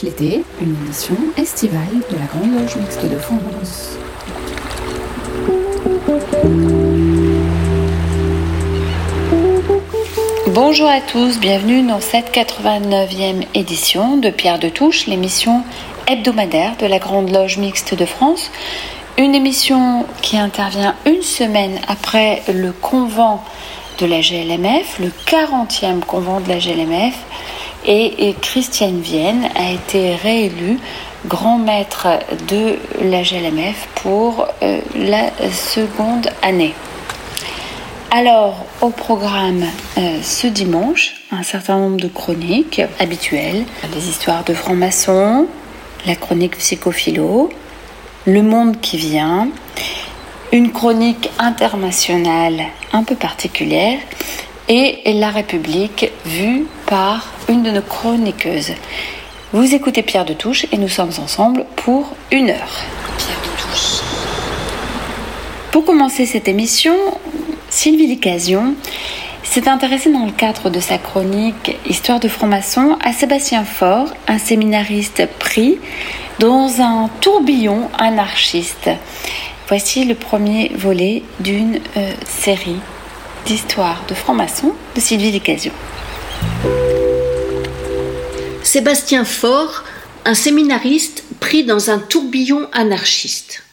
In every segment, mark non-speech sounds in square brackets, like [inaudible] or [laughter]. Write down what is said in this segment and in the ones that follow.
l'été, une émission estivale de la Grande Loge Mixte de France. Bonjour à tous, bienvenue dans cette 89e édition de Pierre de Touche, l'émission hebdomadaire de la Grande Loge Mixte de France. Une émission qui intervient une semaine après le convent de la GLMF, le 40e convent de la GLMF, et Christiane Vienne a été réélue grand maître de la GLMF pour euh, la seconde année. Alors, au programme euh, ce dimanche, un certain nombre de chroniques habituelles, les histoires de francs-maçons, la chronique psychophilo, le monde qui vient, une chronique internationale un peu particulière et la République vue par une de nos chroniqueuses. Vous écoutez Pierre de Touche et nous sommes ensemble pour une heure. Pierre de Touche. Pour commencer cette émission, Sylvie Licasion s'est intéressée dans le cadre de sa chronique Histoire de franc-maçon à Sébastien Faure, un séminariste pris dans un tourbillon anarchiste. Voici le premier volet d'une euh, série d'histoires de francs-maçons de Sylvie Licasion. Sébastien Faure, un séminariste pris dans un tourbillon anarchiste.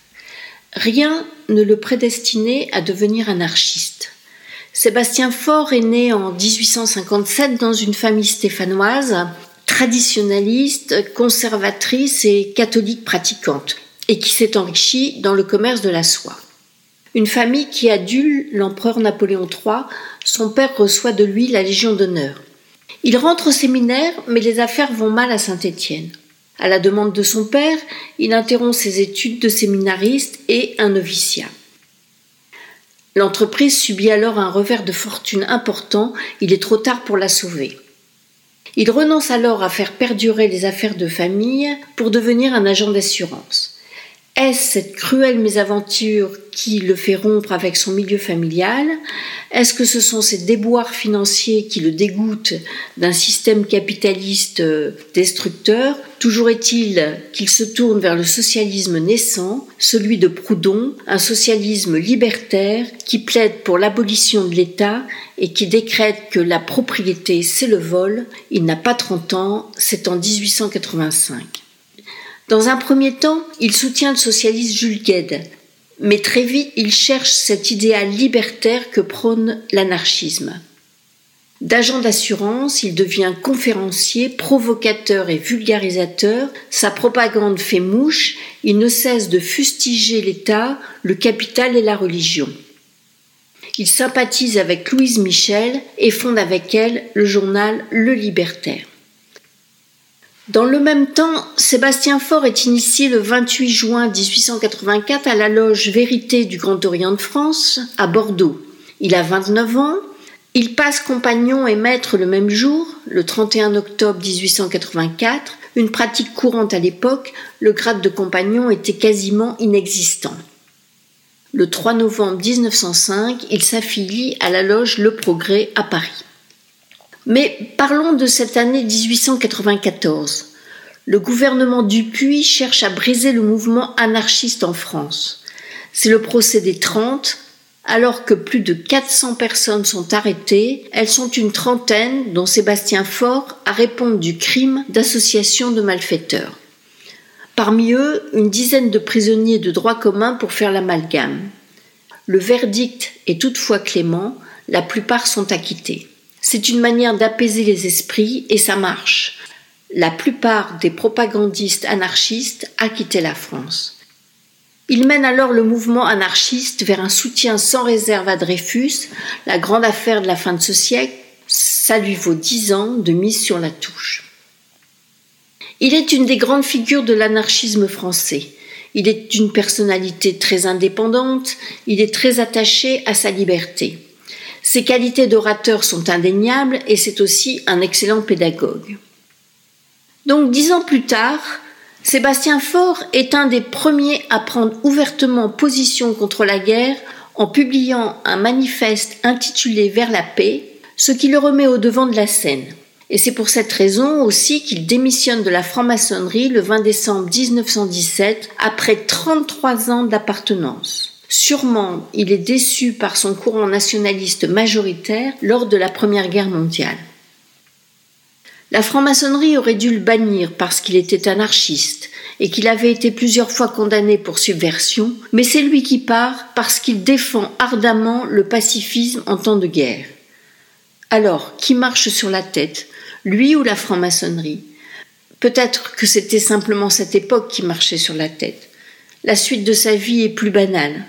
Rien ne le prédestinait à devenir anarchiste. Sébastien Faure est né en 1857 dans une famille stéphanoise, traditionnaliste, conservatrice et catholique pratiquante, et qui s'est enrichie dans le commerce de la soie. Une famille qui adule l'empereur Napoléon III, son père reçoit de lui la Légion d'honneur. Il rentre au séminaire, mais les affaires vont mal à Saint-Étienne. À la demande de son père, il interrompt ses études de séminariste et un noviciat. L'entreprise subit alors un revers de fortune important, il est trop tard pour la sauver. Il renonce alors à faire perdurer les affaires de famille pour devenir un agent d'assurance. Est-ce cette cruelle mésaventure qui le fait rompre avec son milieu familial? Est-ce que ce sont ces déboires financiers qui le dégoûtent d'un système capitaliste euh, destructeur? Toujours est-il qu'il se tourne vers le socialisme naissant, celui de Proudhon, un socialisme libertaire qui plaide pour l'abolition de l'État et qui décrète que la propriété c'est le vol. Il n'a pas 30 ans, c'est en 1885. Dans un premier temps, il soutient le socialiste Jules Gued, mais très vite il cherche cet idéal libertaire que prône l'anarchisme. D'agent d'assurance, il devient conférencier, provocateur et vulgarisateur, sa propagande fait mouche, il ne cesse de fustiger l'État, le capital et la religion. Il sympathise avec Louise Michel et fonde avec elle le journal Le Libertaire. Dans le même temps, Sébastien Faure est initié le 28 juin 1884 à la loge Vérité du Grand Orient de France, à Bordeaux. Il a 29 ans. Il passe compagnon et maître le même jour, le 31 octobre 1884, une pratique courante à l'époque, le grade de compagnon était quasiment inexistant. Le 3 novembre 1905, il s'affilie à la loge Le Progrès à Paris. Mais parlons de cette année 1894. Le gouvernement Dupuis cherche à briser le mouvement anarchiste en France. C'est le procès des Trente. Alors que plus de 400 personnes sont arrêtées, elles sont une trentaine, dont Sébastien Faure, à répondre du crime d'association de malfaiteurs. Parmi eux, une dizaine de prisonniers de droit commun pour faire l'amalgame. Le verdict est toutefois clément, la plupart sont acquittés. C'est une manière d'apaiser les esprits et ça marche. La plupart des propagandistes anarchistes acquittaient la France. Il mène alors le mouvement anarchiste vers un soutien sans réserve à Dreyfus, la grande affaire de la fin de ce siècle. Ça lui vaut dix ans de mise sur la touche. Il est une des grandes figures de l'anarchisme français. Il est une personnalité très indépendante, il est très attaché à sa liberté. Ses qualités d'orateur sont indéniables et c'est aussi un excellent pédagogue. Donc dix ans plus tard, Sébastien Faure est un des premiers à prendre ouvertement position contre la guerre en publiant un manifeste intitulé Vers la paix, ce qui le remet au devant de la scène. Et c'est pour cette raison aussi qu'il démissionne de la franc-maçonnerie le 20 décembre 1917 après 33 ans d'appartenance. Sûrement, il est déçu par son courant nationaliste majoritaire lors de la Première Guerre mondiale. La franc-maçonnerie aurait dû le bannir parce qu'il était anarchiste et qu'il avait été plusieurs fois condamné pour subversion, mais c'est lui qui part parce qu'il défend ardemment le pacifisme en temps de guerre. Alors, qui marche sur la tête, lui ou la franc-maçonnerie? Peut-être que c'était simplement cette époque qui marchait sur la tête. La suite de sa vie est plus banale.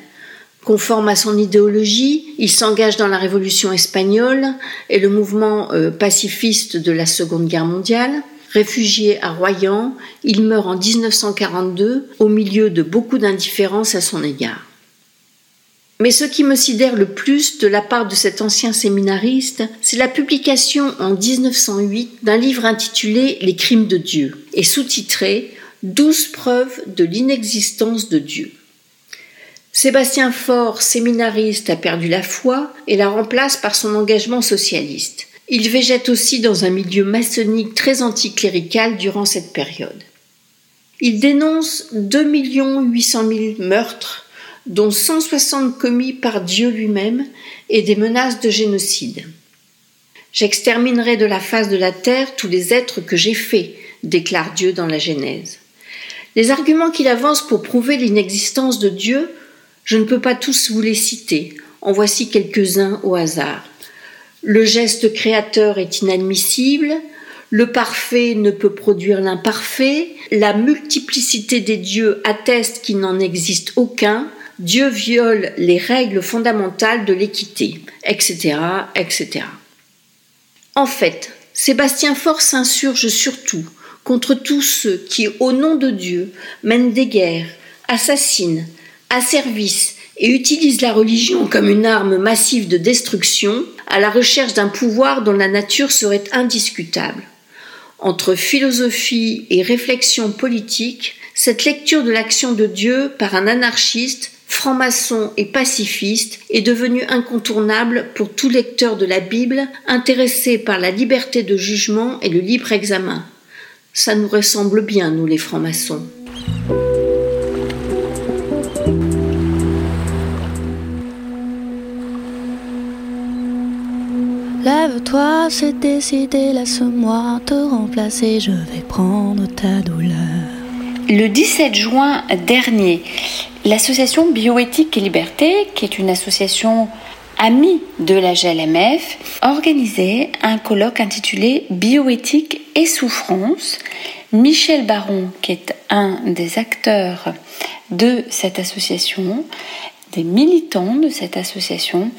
Conforme à son idéologie, il s'engage dans la Révolution espagnole et le mouvement euh, pacifiste de la Seconde Guerre mondiale. Réfugié à Royan, il meurt en 1942 au milieu de beaucoup d'indifférence à son égard. Mais ce qui me sidère le plus de la part de cet ancien séminariste, c'est la publication en 1908 d'un livre intitulé Les crimes de Dieu et sous-titré Douze preuves de l'inexistence de Dieu. Sébastien Faure, séminariste, a perdu la foi et la remplace par son engagement socialiste. Il végète aussi dans un milieu maçonnique très anticlérical durant cette période. Il dénonce 2 800 000 meurtres, dont 160 commis par Dieu lui-même, et des menaces de génocide. J'exterminerai de la face de la terre tous les êtres que j'ai faits, déclare Dieu dans la Genèse. Les arguments qu'il avance pour prouver l'inexistence de Dieu je ne peux pas tous vous les citer, en voici quelques-uns au hasard. Le geste créateur est inadmissible, le parfait ne peut produire l'imparfait, la multiplicité des dieux atteste qu'il n'en existe aucun, Dieu viole les règles fondamentales de l'équité, etc., etc. En fait, Sébastien Faure s'insurge surtout contre tous ceux qui, au nom de Dieu, mènent des guerres, assassinent, asservissent et utilisent la religion comme une arme massive de destruction à la recherche d'un pouvoir dont la nature serait indiscutable. Entre philosophie et réflexion politique, cette lecture de l'action de Dieu par un anarchiste, franc-maçon et pacifiste est devenue incontournable pour tout lecteur de la Bible intéressé par la liberté de jugement et le libre examen. Ça nous ressemble bien, nous les francs-maçons. Lève-toi, c'est décidé, laisse-moi te remplacer, je vais prendre ta douleur. Le 17 juin dernier, l'association Bioéthique et Liberté, qui est une association amie de la GLMF, organisait un colloque intitulé Bioéthique et souffrance. Michel Baron, qui est un des acteurs de cette association, des militants de cette association,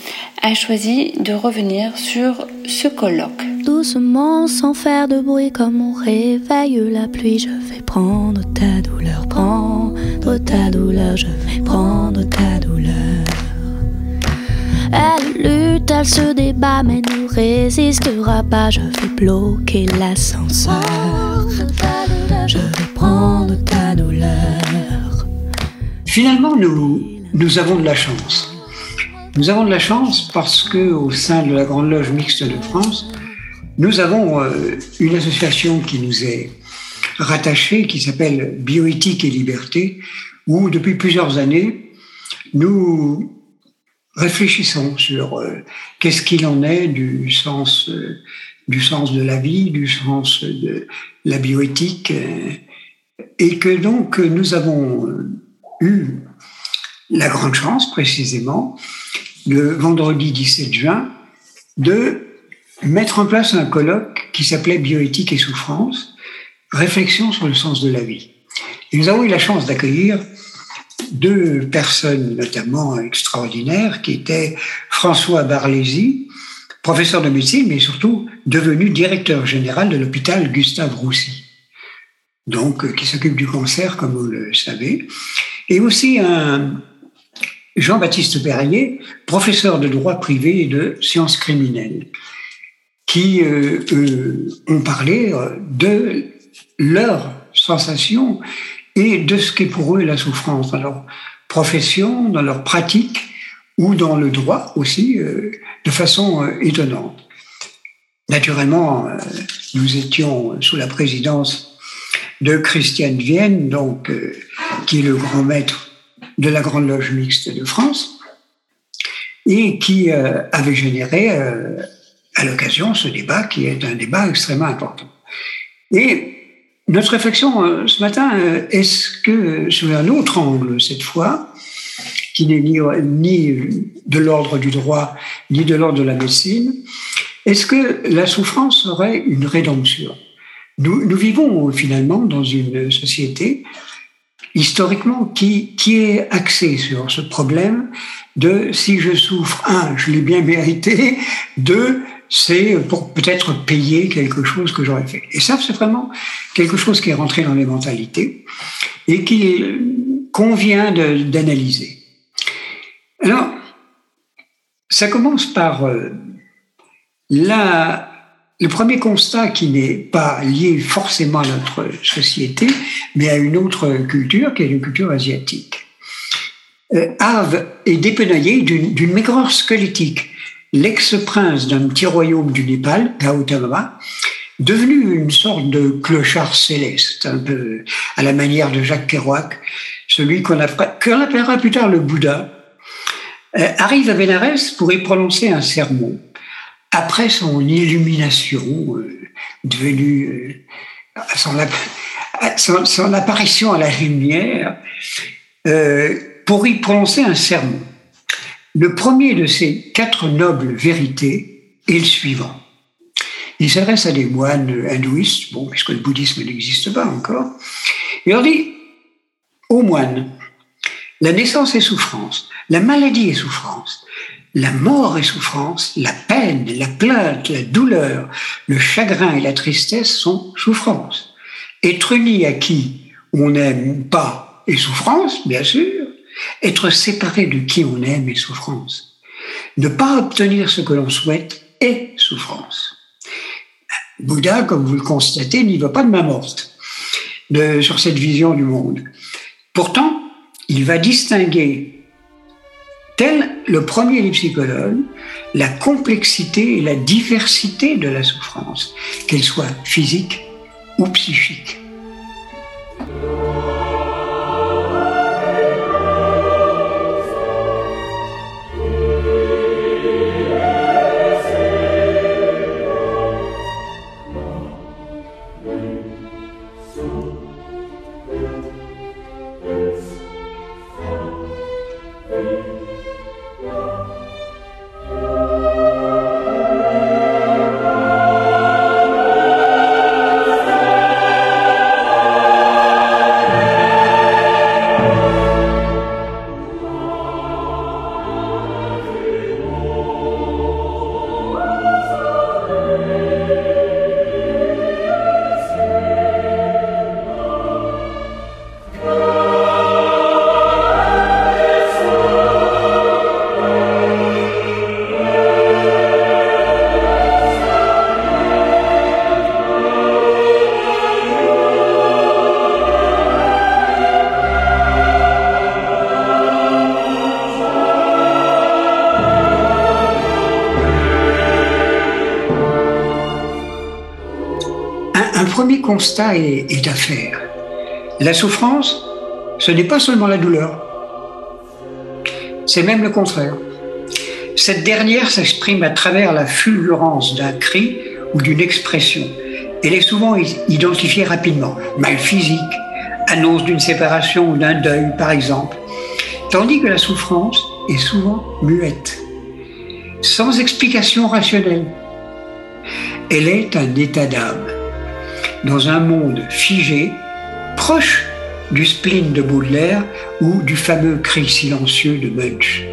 a choisi de revenir sur ce colloque. Doucement, sans faire de bruit, comme on réveille la pluie, je vais prendre ta douleur, prendre ta douleur, je vais prendre ta douleur. Elle lutte, elle se débat, mais ne résistera pas, je vais bloquer l'ascenseur. Je vais prendre ta douleur. Finalement, nous, nous avons de la chance. Nous avons de la chance parce que au sein de la Grande Loge mixte de France, nous avons euh, une association qui nous est rattachée, qui s'appelle Bioéthique et Liberté, où depuis plusieurs années, nous réfléchissons sur euh, qu'est-ce qu'il en est du sens, euh, du sens de la vie, du sens de la bioéthique, et que donc nous avons eu la grande chance, précisément, le vendredi 17 juin, de mettre en place un colloque qui s'appelait Bioéthique et souffrance, réflexion sur le sens de la vie. Et nous avons eu la chance d'accueillir deux personnes notamment extraordinaires, qui étaient François Barlési, professeur de médecine, mais surtout devenu directeur général de l'hôpital Gustave Roussy, donc qui s'occupe du cancer, comme vous le savez, et aussi un, Jean-Baptiste Perrier, professeur de droit privé et de sciences criminelles, qui euh, euh, ont parlé euh, de leurs sensations et de ce qu'est pour eux la souffrance dans leur profession, dans leur pratique ou dans le droit aussi, de façon étonnante. naturellement, nous étions sous la présidence de Christiane Vienne, donc, qui est le grand maître de la Grande Loge Mixte de France, et qui avait généré à l'occasion ce débat qui est un débat extrêmement important. Et notre réflexion ce matin, est-ce que sous un autre angle cette fois, qui n'est ni, ni de l'ordre du droit, ni de l'ordre de la médecine, est-ce que la souffrance serait une rédemption? Nous, vivons finalement dans une société historiquement qui, qui est axée sur ce problème de si je souffre, un, je l'ai bien mérité, deux, c'est pour peut-être payer quelque chose que j'aurais fait. Et ça, c'est vraiment quelque chose qui est rentré dans les mentalités et qui convient d'analyser. Alors, ça commence par euh, le premier constat qui n'est pas lié forcément à notre société, mais à une autre culture, qui est une culture asiatique. Euh, Arve est dépenaillé d'une maigreur squelettique. L'ex-prince d'un petit royaume du Népal, Gautama, devenu une sorte de clochard céleste, un peu à la manière de Jacques Kerouac, celui qu'on appellera plus tard le Bouddha, euh, arrive à Bénarès pour y prononcer un sermon. Après son illumination, euh, devenue euh, son, apparition à la lumière, pour y prononcer un sermon. Le premier de ces quatre nobles vérités est le suivant. Il s'adresse à des moines hindouistes, bon, puisque le bouddhisme n'existe pas encore? Il leur dit, aux moines, la naissance est souffrance, la maladie est souffrance, la mort est souffrance, la peine, la plainte, la douleur, le chagrin et la tristesse sont souffrance. Être uni à qui on n'aime pas est souffrance, bien sûr. Être séparé de qui on aime est souffrance. Ne pas obtenir ce que l'on souhaite est souffrance. Bouddha, comme vous le constatez, n'y va pas de main morte sur cette vision du monde. Pourtant, il va distinguer, tel le premier des psychologues, la complexité et la diversité de la souffrance, qu'elle soit physique ou psychique. Constat est, à faire. La souffrance, ce n'est pas seulement la douleur, c'est même le contraire. Cette dernière s'exprime à travers la fulgurance d'un cri ou d'une expression. Elle est souvent identifiée rapidement. Mal physique, annonce d'une séparation ou d'un deuil, par exemple. Tandis que la souffrance est souvent muette, sans explication rationnelle. Elle est un état d'âme dans un monde figé, proche du spleen de Baudelaire ou du fameux cri silencieux de Munch.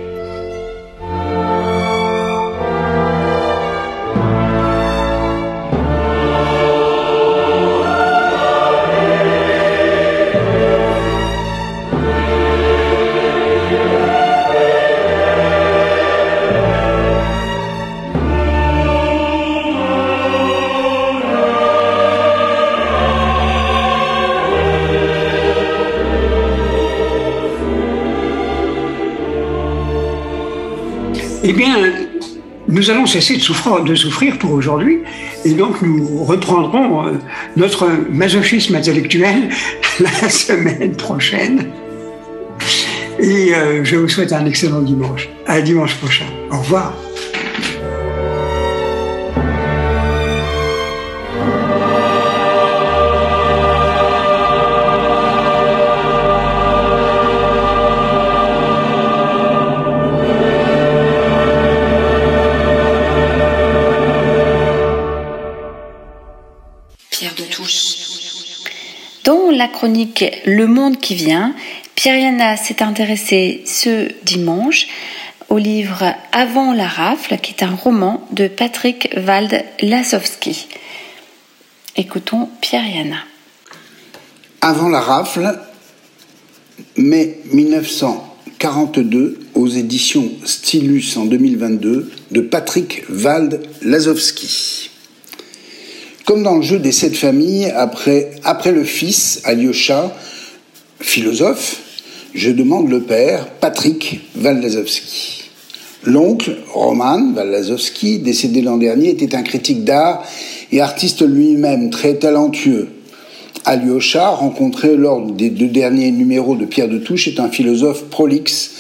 Nous allons cesser de souffrir, de souffrir pour aujourd'hui et donc nous reprendrons euh, notre masochisme intellectuel [laughs] la semaine prochaine. Et euh, je vous souhaite un excellent dimanche. À dimanche prochain. Au revoir. Chronique Le Monde qui vient, Pierre s'est intéressée ce dimanche au livre Avant la rafle, qui est un roman de Patrick Wald Lasowski. Écoutons Pierre. Avant la rafle, mai 1942, aux éditions Stylus en 2022, de Patrick Wald Lasowski. Comme dans le jeu des sept familles, après, après le fils, Alyosha, philosophe, je demande le père, Patrick Waldazowski. L'oncle, Roman Waldazowski, décédé l'an dernier, était un critique d'art et artiste lui-même, très talentueux. Alyosha, rencontré lors des deux derniers numéros de Pierre de Touche, est un philosophe prolixe,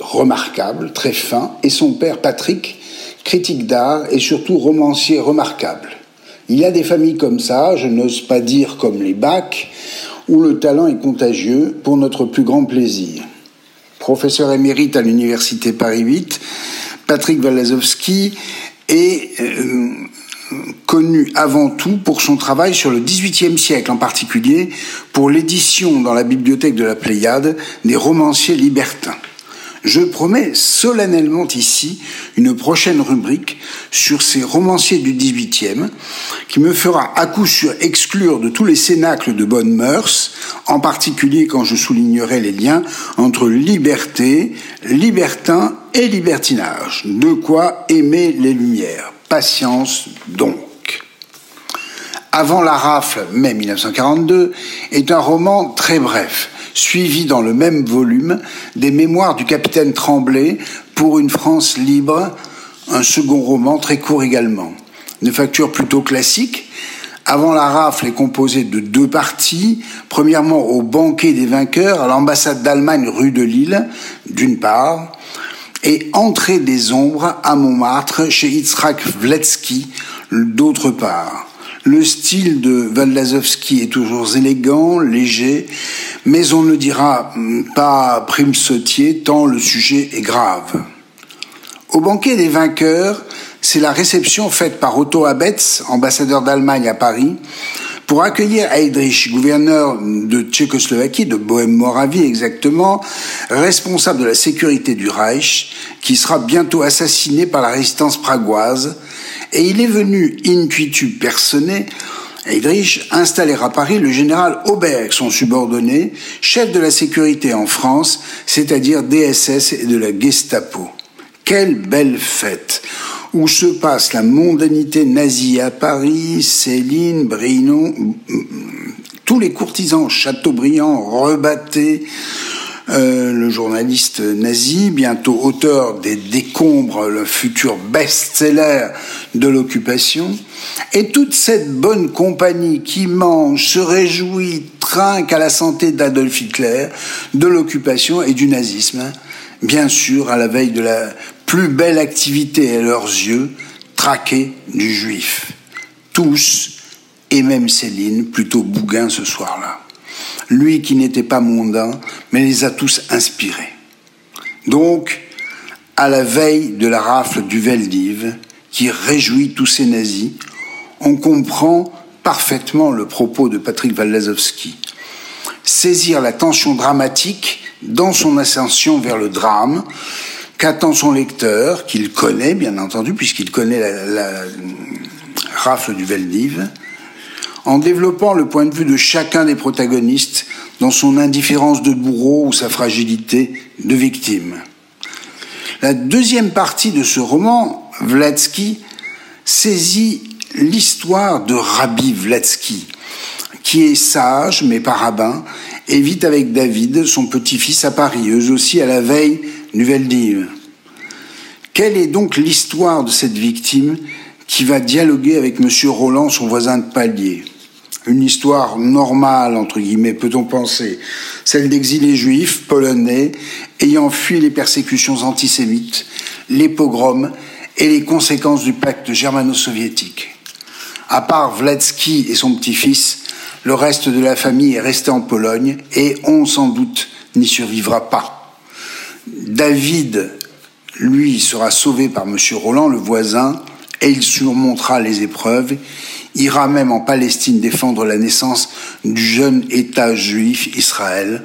remarquable, très fin, et son père, Patrick, critique d'art et surtout romancier remarquable. Il y a des familles comme ça, je n'ose pas dire comme les bacs, où le talent est contagieux pour notre plus grand plaisir. Professeur émérite à l'Université Paris 8, Patrick Walazowski est euh, connu avant tout pour son travail sur le XVIIIe siècle, en particulier pour l'édition dans la bibliothèque de la Pléiade des romanciers libertins je promets solennellement ici une prochaine rubrique sur ces romanciers du XVIIIe qui me fera à coup sûr exclure de tous les cénacles de bonnes mœurs, en particulier quand je soulignerai les liens entre liberté, libertin et libertinage. De quoi aimer les Lumières. Patience donc. Avant la rafle, mai 1942, est un roman très bref suivi dans le même volume des Mémoires du capitaine Tremblay pour une France libre, un second roman très court également. Une facture plutôt classique. Avant la rafle est composée de deux parties. Premièrement, au banquet des vainqueurs, à l'ambassade d'Allemagne rue de Lille, d'une part, et Entrée des ombres à Montmartre chez Itzrak Vletsky, d'autre part. Le style de Waldazowski est toujours élégant, léger, mais on ne dira pas prime sautier tant le sujet est grave. Au banquet des vainqueurs, c'est la réception faite par Otto Abetz, ambassadeur d'Allemagne à Paris, pour accueillir Heydrich, gouverneur de Tchécoslovaquie, de Bohème-Moravie exactement, responsable de la sécurité du Reich, qui sera bientôt assassiné par la résistance pragoise, et il est venu intuitu personné Heydrich installer à Paris le général Auberg, son subordonné, chef de la sécurité en France, c'est-à-dire DSS et de la Gestapo. Quelle belle fête où se passe la mondanité nazie à Paris, Céline, Brinon, tous les courtisans Chateaubriand, Rebatté, euh, le journaliste nazi, bientôt auteur des Décombres, le futur best-seller de l'occupation, et toute cette bonne compagnie qui mange, se réjouit, trinque à la santé d'Adolf Hitler, de l'occupation et du nazisme, bien sûr à la veille de la plus belle activité à leurs yeux, traquer du juif. Tous, et même Céline, plutôt bouguin ce soir-là lui qui n'était pas mondain, mais les a tous inspirés. Donc, à la veille de la rafle du Veldiv, qui réjouit tous ces nazis, on comprend parfaitement le propos de Patrick Waldazowski. Saisir la tension dramatique dans son ascension vers le drame, qu'attend son lecteur, qu'il connaît bien entendu, puisqu'il connaît la, la, rafle du Veldiv, en développant le point de vue de chacun des protagonistes dans son indifférence de bourreau ou sa fragilité de victime. La deuxième partie de ce roman, Vladsky, saisit l'histoire de Rabbi Vladsky, qui est sage mais pas rabbin, et vit avec David, son petit-fils, à Paris, eux aussi à la veille du Veldiv. Quelle est donc l'histoire de cette victime qui va dialoguer avec M. Roland, son voisin de palier? Une histoire normale, entre guillemets, peut-on penser, celle d'exilés juifs polonais ayant fui les persécutions antisémites, les pogroms et les conséquences du pacte germano-soviétique. À part Vladsky et son petit-fils, le reste de la famille est resté en Pologne et on sans doute n'y survivra pas. David, lui, sera sauvé par M. Roland, le voisin, et il surmontera les épreuves, ira même en Palestine défendre la naissance du jeune État juif Israël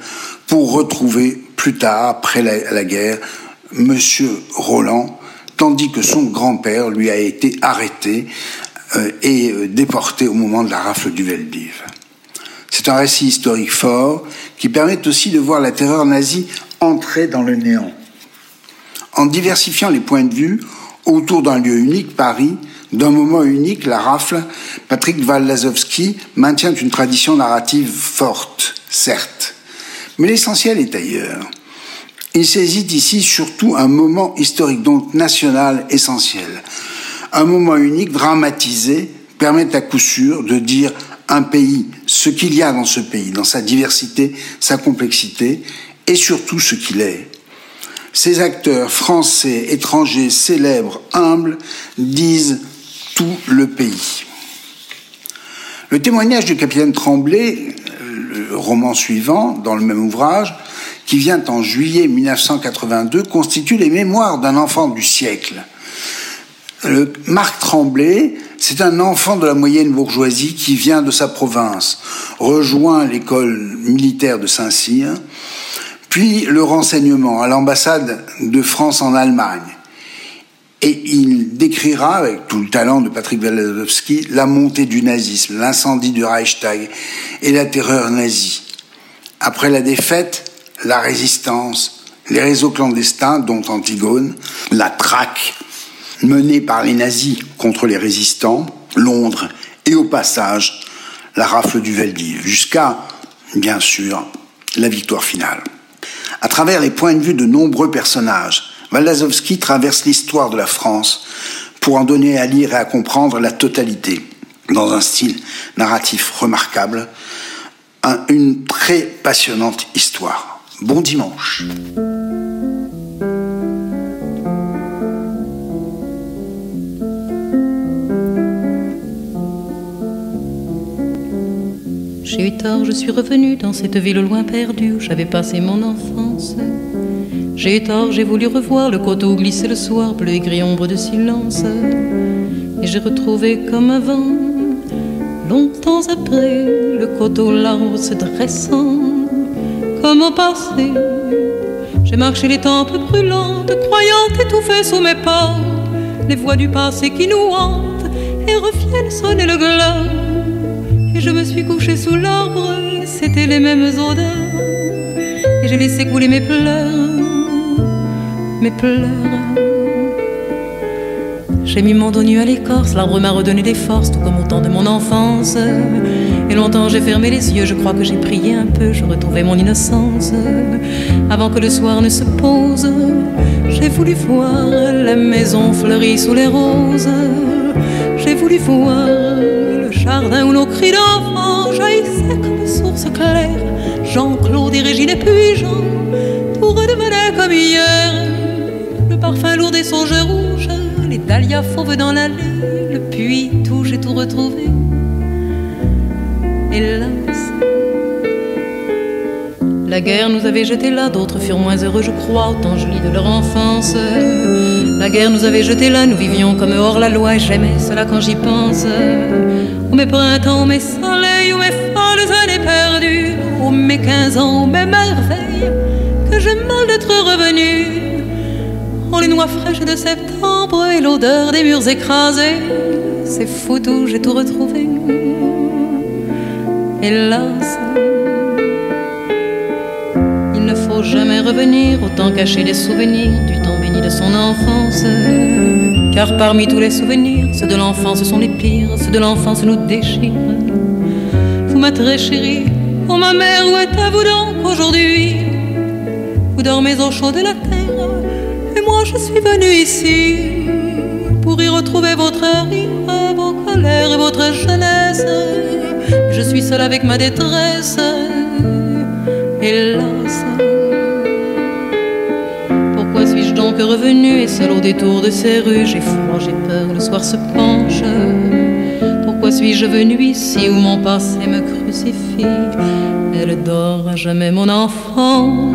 pour retrouver plus tard, après la, guerre, M. Roland, tandis que son grand-père lui a été arrêté euh, et euh, déporté au moment de la rafle du Veldiv. C'est un récit historique fort qui permet aussi de voir la terreur nazie entrer dans le néant. En diversifiant les points de vue autour d'un lieu unique, Paris, d'un moment unique, la rafle, Patrick Waldazowski maintient une tradition narrative forte, certes, mais l'essentiel est ailleurs. Il saisit ici surtout un moment historique, donc national essentiel. Un moment unique, dramatisé, permet à coup sûr de dire un pays, ce qu'il y a dans ce pays, dans sa diversité, sa complexité, et surtout ce qu'il est. Ces acteurs français, étrangers, célèbres, humbles, disent le pays. Le témoignage du capitaine Tremblay, le roman suivant, dans le même ouvrage, qui vient en juillet 1982, constitue les mémoires d'un enfant du siècle. Le Marc Tremblay, c'est un enfant de la moyenne bourgeoisie qui vient de sa province, rejoint l'école militaire de Saint-Cyr, puis le renseignement à l'ambassade de France en Allemagne. Et il décrira, avec tout le talent de Patrick Walazowski, la montée du nazisme, l'incendie du Reichstag et la terreur nazie. Après la défaite, la résistance, les réseaux clandestins, dont Antigone, la traque menée par les nazis contre les résistants, Londres et au passage la rafle du Veldiv, jusqu'à, bien sûr, la victoire finale. À travers les points de vue de nombreux personnages, Waldazowski traverse l'histoire de la France pour en donner à lire et à comprendre la totalité, dans un style narratif remarquable, une très passionnante histoire. Bon dimanche. J'ai eu tort, je suis revenu dans cette ville loin perdue où j'avais passé mon enfance. J'ai eu tort, j'ai voulu revoir le coteau glisser le soir, bleu et gris ombre de silence. Et j'ai retrouvé comme avant, longtemps après, le coteau l'arbre se dressant, comme au passé. J'ai marché les tempes brûlantes, croyant étouffer sous mes pas les voix du passé qui nous hantent et reviennent sonner le glas je me suis couché sous l'arbre, c'était les mêmes odeurs. Et j'ai laissé couler mes pleurs, mes pleurs. J'ai mis mon dos nu à l'écorce, l'arbre m'a redonné des forces, tout comme au temps de mon enfance. Et longtemps j'ai fermé les yeux, je crois que j'ai prié un peu, je retrouvais mon innocence. Avant que le soir ne se pose, j'ai voulu voir la maison fleurie sous les roses. J'ai voulu voir jardin où nos cris d'enfants jaillissaient comme source claire. Jean-Claude et Régine et puis Jean, tout redevenait comme hier. Le parfum lourd des songes rouges, les dahlias fauves dans l'allée, le puits tout, j'ai tout retrouvé. Hélas, la guerre nous avait jetés là, d'autres furent moins heureux, je crois, autant je lis de leur enfance. La guerre nous avait jetés là, nous vivions comme hors la loi, et j'aimais cela quand j'y pense. Ô mes printemps, mes soleils, ô mes folles années perdues, ô mes quinze ans, ô mes merveilles, que j'ai mal d'être revenu. Oh les noix fraîches de septembre et l'odeur des murs écrasés, c'est fou tout, j'ai tout retrouvé. Hélas, jamais revenir, autant cacher les souvenirs du temps béni de son enfance. Car parmi tous les souvenirs, ceux de l'enfance sont les pires, ceux de l'enfance nous déchirent. Vous ma très chérie, oh ma mère, où êtes-vous donc aujourd'hui? Vous dormez au chaud de la terre, et moi je suis venu ici pour y retrouver votre rire, vos colères et votre jeunesse. Je suis seul avec ma détresse, hélas. Revenu et seul au détour de ces rues J'ai froid, j'ai peur, le soir se penche. Pourquoi suis-je venu ici où mon passé me crucifie? Elle dort à jamais mon enfant.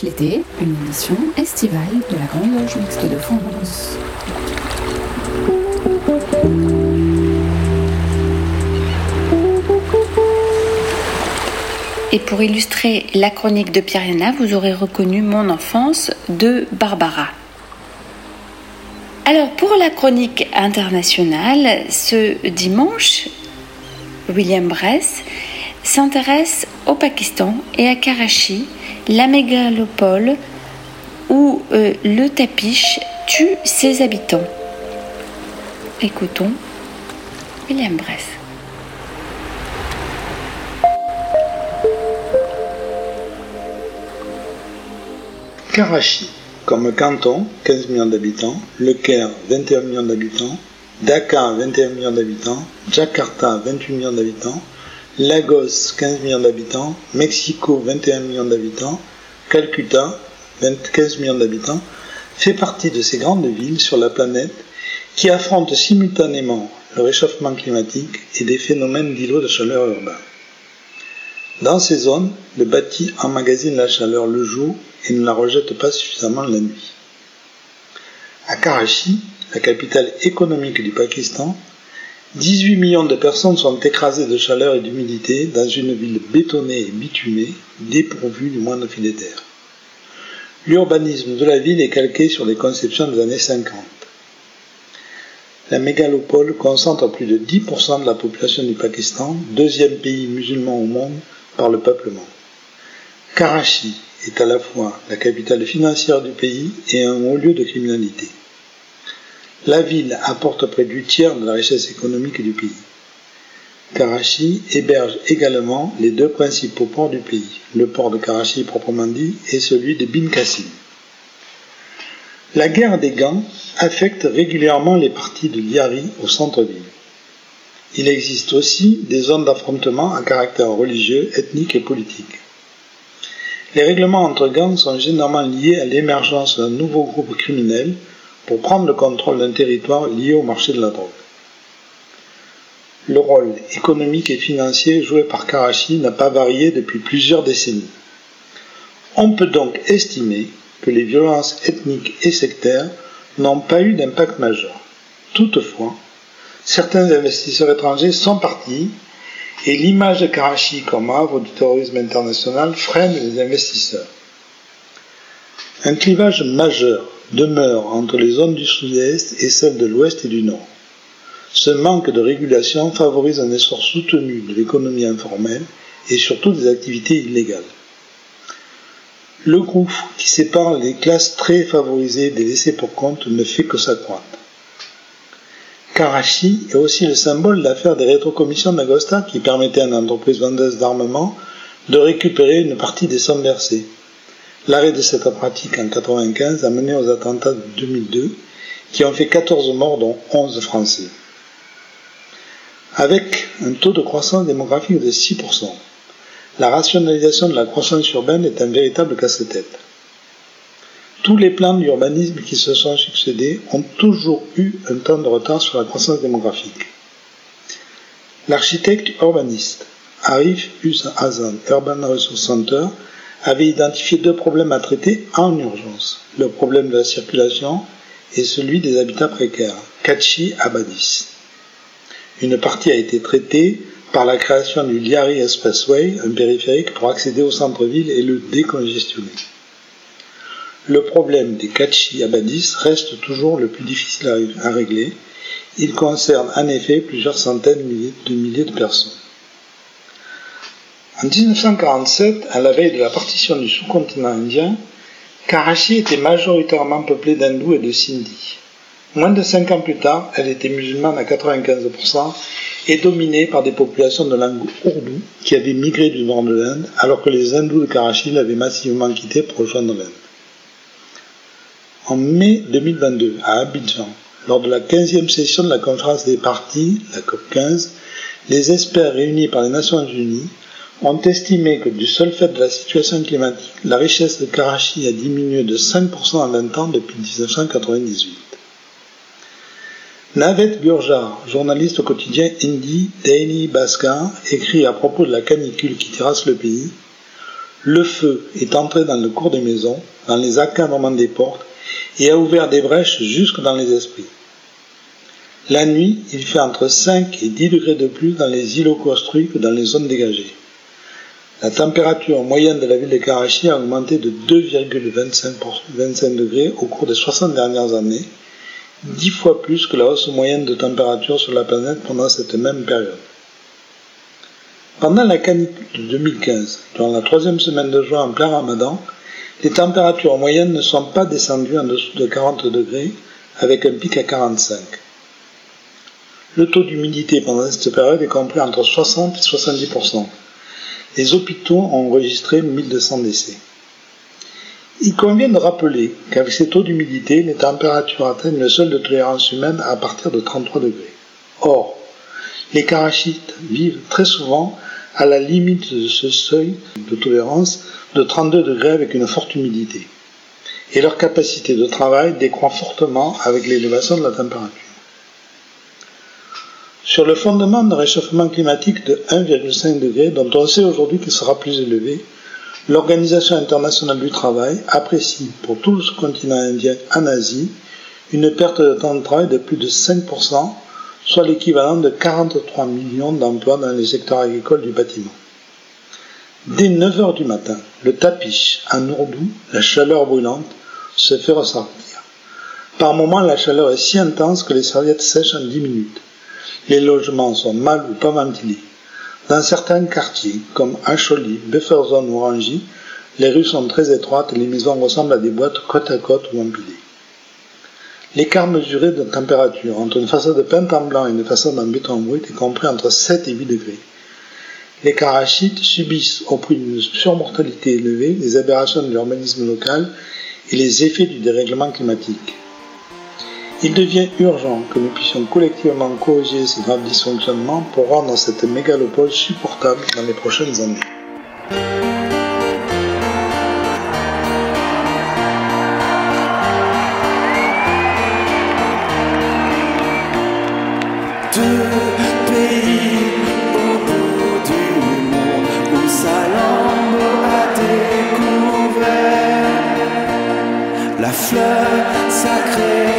L'été, une édition estivale de la Grande Loge Mixte de France. Et pour illustrer la chronique de Pierre vous aurez reconnu Mon enfance de Barbara. Alors pour la chronique internationale, ce dimanche, William Bress s'intéresse au Pakistan et à Karachi, la mégalopole où euh, le tapiche tue ses habitants. Écoutons William Bress. Karachi, comme canton, 15 millions d'habitants, Le Caire, 21 millions d'habitants, Dakar, 21 millions d'habitants, Jakarta, 28 millions d'habitants, Lagos, 15 millions d'habitants, Mexico, 21 millions d'habitants, Calcutta, 15 millions d'habitants, fait partie de ces grandes villes sur la planète qui affrontent simultanément le réchauffement climatique et des phénomènes d'îlots de chaleur urbains. Dans ces zones, le bâti emmagasine la chaleur le jour et ne la rejette pas suffisamment la nuit. À Karachi, la capitale économique du Pakistan, 18 millions de personnes sont écrasées de chaleur et d'humidité dans une ville bétonnée et bitumée, dépourvue du moindre filet d'air. L'urbanisme de la ville est calqué sur les conceptions des années 50. La mégalopole concentre plus de 10% de la population du Pakistan, deuxième pays musulman au monde par le peuplement. Karachi est à la fois la capitale financière du pays et un haut lieu de criminalité. La ville apporte près du tiers de la richesse économique du pays. Karachi héberge également les deux principaux ports du pays, le port de Karachi proprement dit et celui de Bin Qasim. La guerre des gangs affecte régulièrement les parties de Liari au centre-ville. Il existe aussi des zones d'affrontement à caractère religieux, ethnique et politique. Les règlements entre gangs sont généralement liés à l'émergence d'un nouveau groupe criminel pour prendre le contrôle d'un territoire lié au marché de la drogue. Le rôle économique et financier joué par Karachi n'a pas varié depuis plusieurs décennies. On peut donc estimer que les violences ethniques et sectaires n'ont pas eu d'impact majeur. Toutefois, certains investisseurs étrangers sont partis et l'image de Karachi comme havre du terrorisme international freine les investisseurs. Un clivage majeur demeure entre les zones du sud-est et celles de l'ouest et du nord. Ce manque de régulation favorise un essor soutenu de l'économie informelle et surtout des activités illégales. Le gouffre qui sépare les classes très favorisées des laissés pour compte ne fait que s'accroître. Karachi est aussi le symbole de l'affaire des rétrocommissions d'Agosta qui permettait à une entreprise vendeuse d'armement de récupérer une partie des sommes versées. L'arrêt de cette pratique en 1995 a mené aux attentats de 2002 qui ont fait 14 morts dont 11 Français. Avec un taux de croissance démographique de 6%, la rationalisation de la croissance urbaine est un véritable casse-tête. Tous les plans d'urbanisme qui se sont succédés ont toujours eu un temps de retard sur la croissance démographique. L'architecte urbaniste Arif Us Hazan Urban Resource Center avait identifié deux problèmes à traiter en urgence. Le problème de la circulation et celui des habitats précaires, Kachi Abadis. Une partie a été traitée par la création du Liari Expressway, un périphérique pour accéder au centre-ville et le décongestionner. le problème des Kachi Abadis reste toujours le plus difficile à régler. Il concerne en effet plusieurs centaines de milliers de personnes. En 1947, à la veille de la partition du sous-continent indien, Karachi était majoritairement peuplée d'hindous et de sindhis. Moins de cinq ans plus tard, elle était musulmane à 95% et dominée par des populations de langue ourdou qui avaient migré du nord de l'Inde, alors que les hindous de Karachi l'avaient massivement quitté pour rejoindre l'Inde. En mai 2022, à Abidjan, lors de la 15e session de la conférence des partis, la COP15, les experts réunis par les Nations Unies ont estimé que du seul fait de la situation climatique, la richesse de Karachi a diminué de 5% en 20 ans depuis 1998. Naved Gurjar, journaliste au quotidien hindi Daily Bhaskar, écrit à propos de la canicule qui terrasse le pays Le feu est entré dans le cours des maisons, dans les accadrements des portes, et a ouvert des brèches jusque dans les esprits. La nuit, il fait entre 5 et 10 degrés de plus dans les îlots construits que dans les zones dégagées. La température moyenne de la ville de Karachi a augmenté de 2,25 degrés au cours des 60 dernières années, dix fois plus que la hausse moyenne de température sur la planète pendant cette même période. Pendant la canicule de 2015, durant la troisième semaine de juin en plein ramadan, les températures moyennes ne sont pas descendues en dessous de 40 degrés, avec un pic à 45. Le taux d'humidité pendant cette période est compris entre 60 et 70 les hôpitaux ont enregistré 1200 décès. Il convient de rappeler qu'avec ces taux d'humidité, les températures atteignent le seuil de tolérance humaine à partir de 33 degrés. Or, les Karachites vivent très souvent à la limite de ce seuil de tolérance de 32 degrés avec une forte humidité. Et leur capacité de travail décroît fortement avec l'élévation de la température. Sur le fondement d'un réchauffement climatique de 1,5 degré, dont on sait aujourd'hui qu'il sera plus élevé, l'Organisation internationale du travail apprécie pour tout le continent indien en Asie une perte de temps de travail de plus de 5%, soit l'équivalent de 43 millions d'emplois dans les secteurs agricoles du bâtiment. Dès 9 heures du matin, le tapish, en ourdou, la chaleur brûlante, se fait ressentir. Par moments, la chaleur est si intense que les serviettes sèchent en 10 minutes les logements sont mal ou pas ventilés. Dans certains quartiers, comme Acholi, Bufferzone ou Rangy, les rues sont très étroites et les maisons ressemblent à des boîtes côte à côte ou empilées. L'écart mesuré de température entre une façade peinte en blanc et une façade en béton brut est compris entre 7 et 8 degrés. Les Karachites subissent, au prix d'une surmortalité élevée, les aberrations de l'urbanisme local et les effets du dérèglement climatique. Il devient urgent que nous puissions collectivement corriger ces graves dysfonctionnements pour rendre cette mégalopole supportable dans les prochaines années. fleur sacrée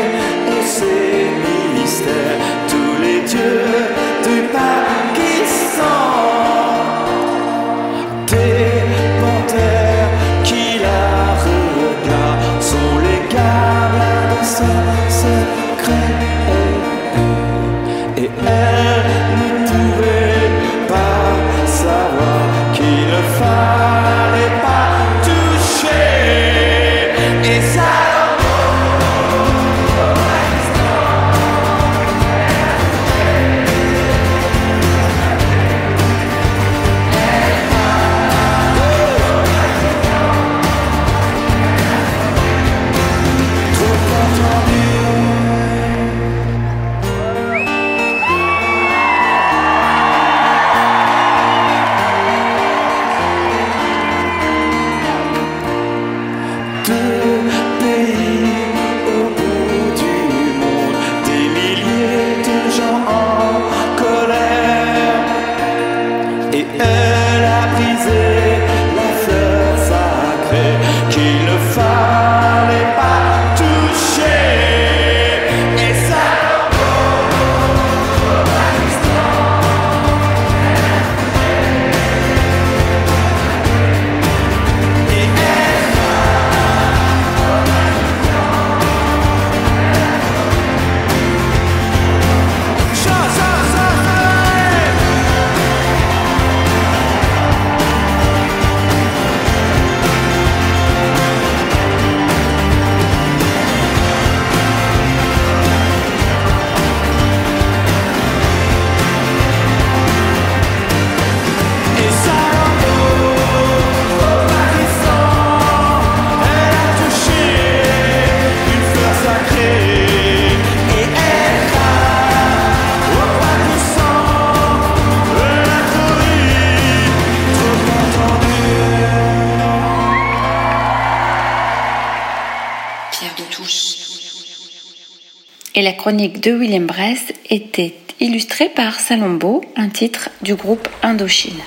Chronique de William Brest était illustrée par Salombo, un titre du groupe Indochine.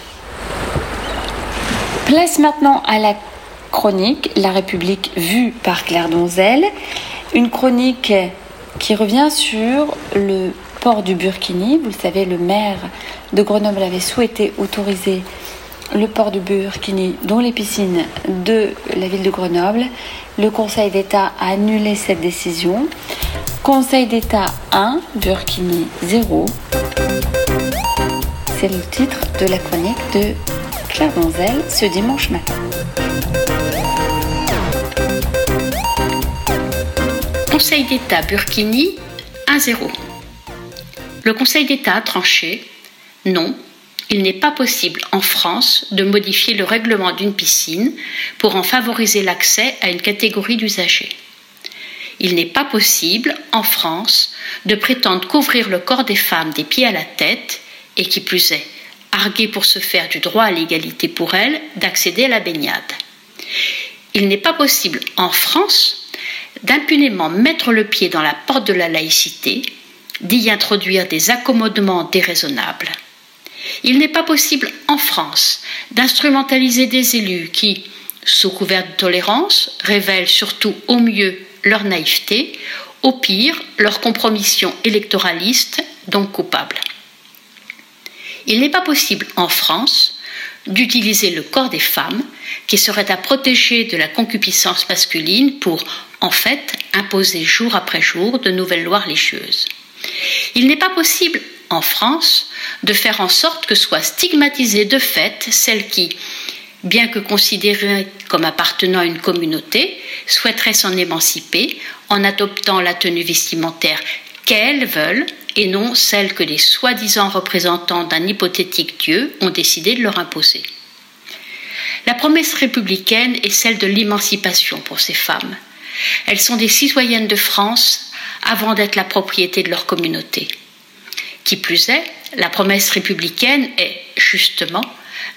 Place maintenant à la chronique La République vue par Claire Donzel, une chronique qui revient sur le port du Burkini. Vous le savez, le maire de Grenoble avait souhaité autoriser le port du Burkini dans les piscines de la ville de Grenoble. Le Conseil d'État a annulé cette décision. Conseil d'État 1, Burkini 0. C'est le titre de la chronique de Claire Donzel ce dimanche matin. Conseil d'État Burkini 1-0. Le Conseil d'État a tranché non, il n'est pas possible en France de modifier le règlement d'une piscine pour en favoriser l'accès à une catégorie d'usagers. Il n'est pas possible en France de prétendre couvrir le corps des femmes des pieds à la tête et qui plus est, arguer pour se faire du droit à l'égalité pour elles d'accéder à la baignade. Il n'est pas possible en France d'impunément mettre le pied dans la porte de la laïcité, d'y introduire des accommodements déraisonnables. Il n'est pas possible en France d'instrumentaliser des élus qui, sous couvert de tolérance, révèlent surtout au mieux leur naïveté, au pire leur compromission électoraliste, donc coupable. Il n'est pas possible en France d'utiliser le corps des femmes, qui serait à protéger de la concupiscence masculine, pour, en fait, imposer jour après jour de nouvelles lois religieuses. Il n'est pas possible en France de faire en sorte que soit stigmatisée de fait celle qui, bien que considérée comme appartenant à une communauté, souhaiterait s'en émanciper en adoptant la tenue vestimentaire qu'elles veulent et non celle que les soi-disant représentants d'un hypothétique Dieu ont décidé de leur imposer. La promesse républicaine est celle de l'émancipation pour ces femmes. Elles sont des citoyennes de France avant d'être la propriété de leur communauté. Qui plus est, la promesse républicaine est justement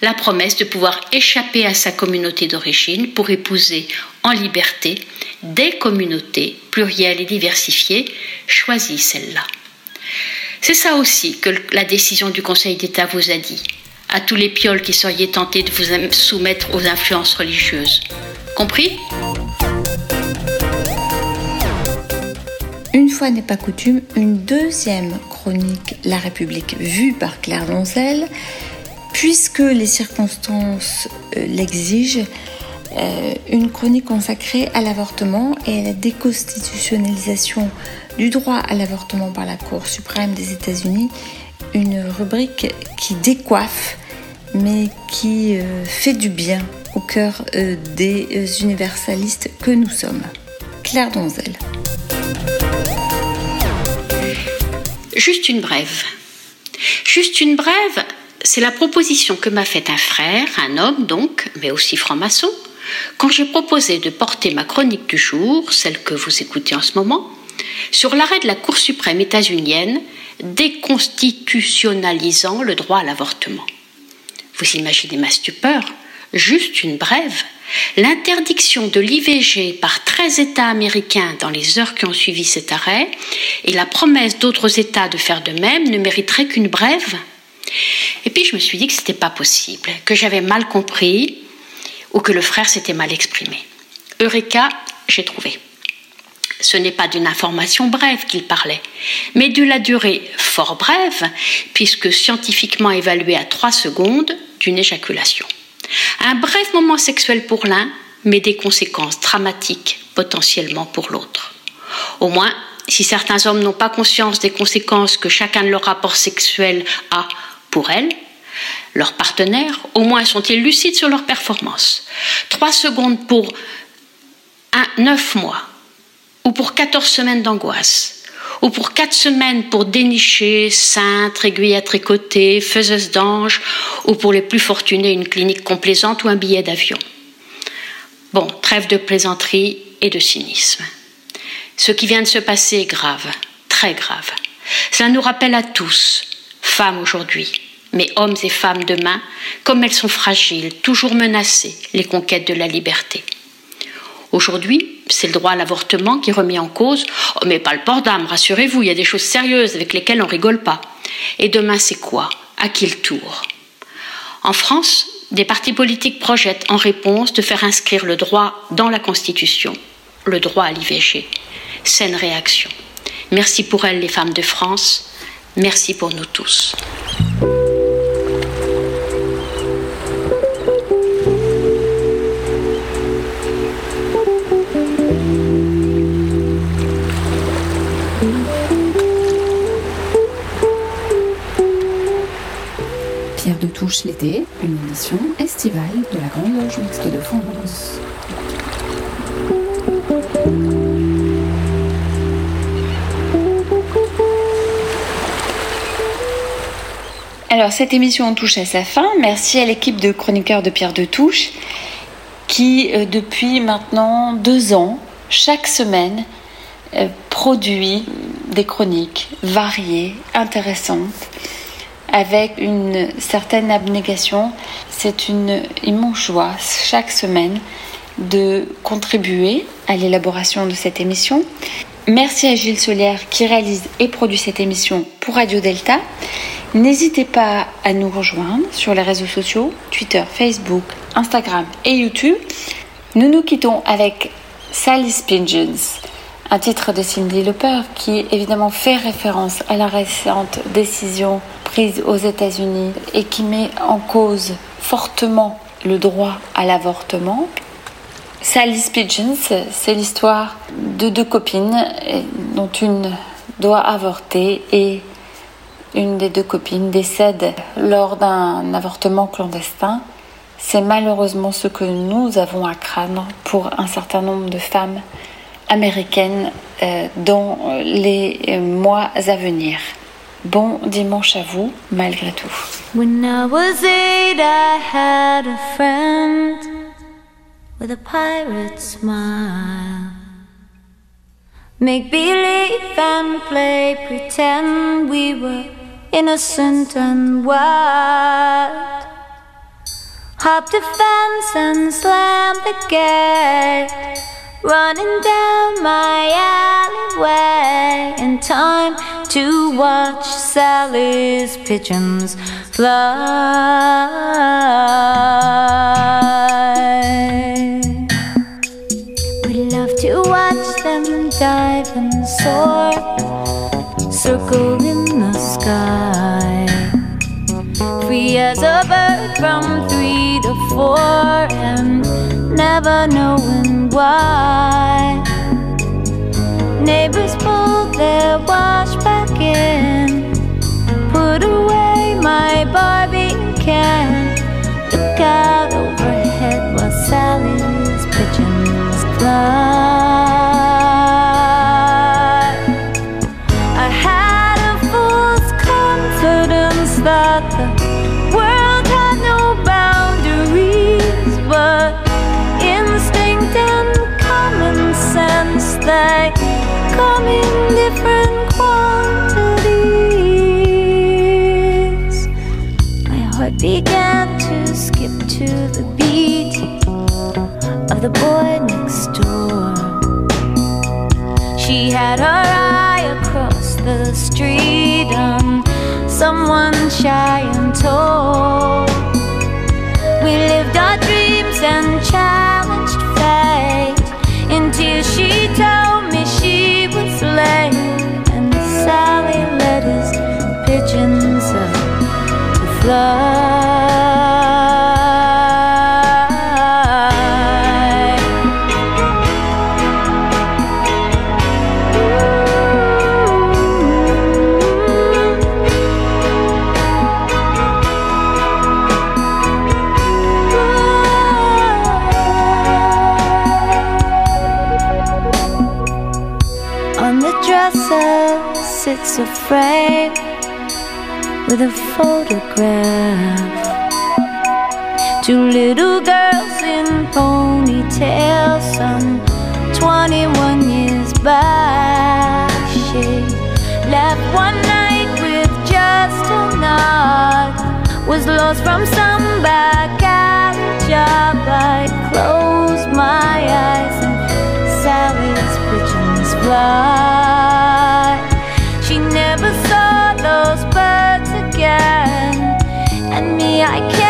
la promesse de pouvoir échapper à sa communauté d'origine pour épouser en liberté des communautés plurielles et diversifiées, choisies celle-là. C'est ça aussi que la décision du Conseil d'État vous a dit, à tous les pioles qui seriez tentés de vous soumettre aux influences religieuses. Compris? Une fois n'est pas coutume, une deuxième chronique La République vue par Claire Donzel, puisque les circonstances euh, l'exigent, euh, une chronique consacrée à l'avortement et à la déconstitutionnalisation du droit à l'avortement par la Cour suprême des États-Unis, une rubrique qui décoiffe mais qui euh, fait du bien au cœur des universalistes que nous sommes. Claire Donzel. Juste une brève. Juste une brève, c'est la proposition que m'a faite un frère, un homme donc, mais aussi franc-maçon, quand j'ai proposé de porter ma chronique du jour, celle que vous écoutez en ce moment, sur l'arrêt de la Cour suprême états-unienne déconstitutionnalisant le droit à l'avortement. Vous imaginez ma stupeur Juste une brève L'interdiction de l'IVG par 13 États américains dans les heures qui ont suivi cet arrêt et la promesse d'autres États de faire de même ne mériteraient qu'une brève. Et puis je me suis dit que ce n'était pas possible, que j'avais mal compris ou que le frère s'était mal exprimé. Eureka, j'ai trouvé. Ce n'est pas d'une information brève qu'il parlait, mais de la durée fort brève, puisque scientifiquement évaluée à 3 secondes d'une éjaculation. Un bref moment sexuel pour l'un, mais des conséquences dramatiques potentiellement pour l'autre. Au moins, si certains hommes n'ont pas conscience des conséquences que chacun de leurs rapports sexuels a pour elles, leurs partenaires, au moins sont-ils lucides sur leur performance. Trois secondes pour un, neuf mois, ou pour 14 semaines d'angoisse, ou pour quatre semaines pour dénicher cintre, aiguille à tricoter, faiseuse d'ange, ou pour les plus fortunés une clinique complaisante ou un billet d'avion. Bon, trêve de plaisanterie et de cynisme. Ce qui vient de se passer est grave, très grave. Cela nous rappelle à tous, femmes aujourd'hui, mais hommes et femmes demain, comme elles sont fragiles, toujours menacées, les conquêtes de la liberté. Aujourd'hui, c'est le droit à l'avortement qui est remis en cause. Oh, mais pas le port d'âme, rassurez-vous, il y a des choses sérieuses avec lesquelles on rigole pas. Et demain, c'est quoi? À qui le tour? En France, des partis politiques projettent en réponse de faire inscrire le droit dans la Constitution, le droit à l'IVG. Saine réaction. Merci pour elles, les femmes de France. Merci pour nous tous. Pierre de Touche l'été, une émission estivale de la Grande Loge Mixte de France. Alors cette émission touche à sa fin. Merci à l'équipe de chroniqueurs de Pierre de Touche qui, euh, depuis maintenant deux ans, chaque semaine, euh, produit des chroniques variées, intéressantes, avec une certaine abnégation. C'est une immense joie chaque semaine de contribuer à l'élaboration de cette émission. Merci à Gilles Solière qui réalise et produit cette émission pour Radio Delta. N'hésitez pas à nous rejoindre sur les réseaux sociaux, Twitter, Facebook, Instagram et YouTube. Nous nous quittons avec Sally's Pigeons, un titre de Cindy Lauper qui évidemment fait référence à la récente décision prise aux États-Unis et qui met en cause fortement le droit à l'avortement. Sally's Pigeons, c'est l'histoire de deux copines dont une doit avorter et une des deux copines décède lors d'un avortement clandestin. C'est malheureusement ce que nous avons à craindre pour un certain nombre de femmes américaines euh, dans les mois à venir. Bon dimanche à vous, malgré tout. Pirate innocent and wild. Hop the fence and slam the gate. Running down my alleyway in time to watch Sally's pigeons fly. We love to watch them dive and soar, circle in the sky. Free as a bird from three to four, and never knowing why. Neighbors On the sits a frame with a photograph. Two little girls in ponytails, some 21 years back. She left one night with just a nod. Was lost from some back alley job. I closed my eyes fly. She never saw those birds again, and me, I can't.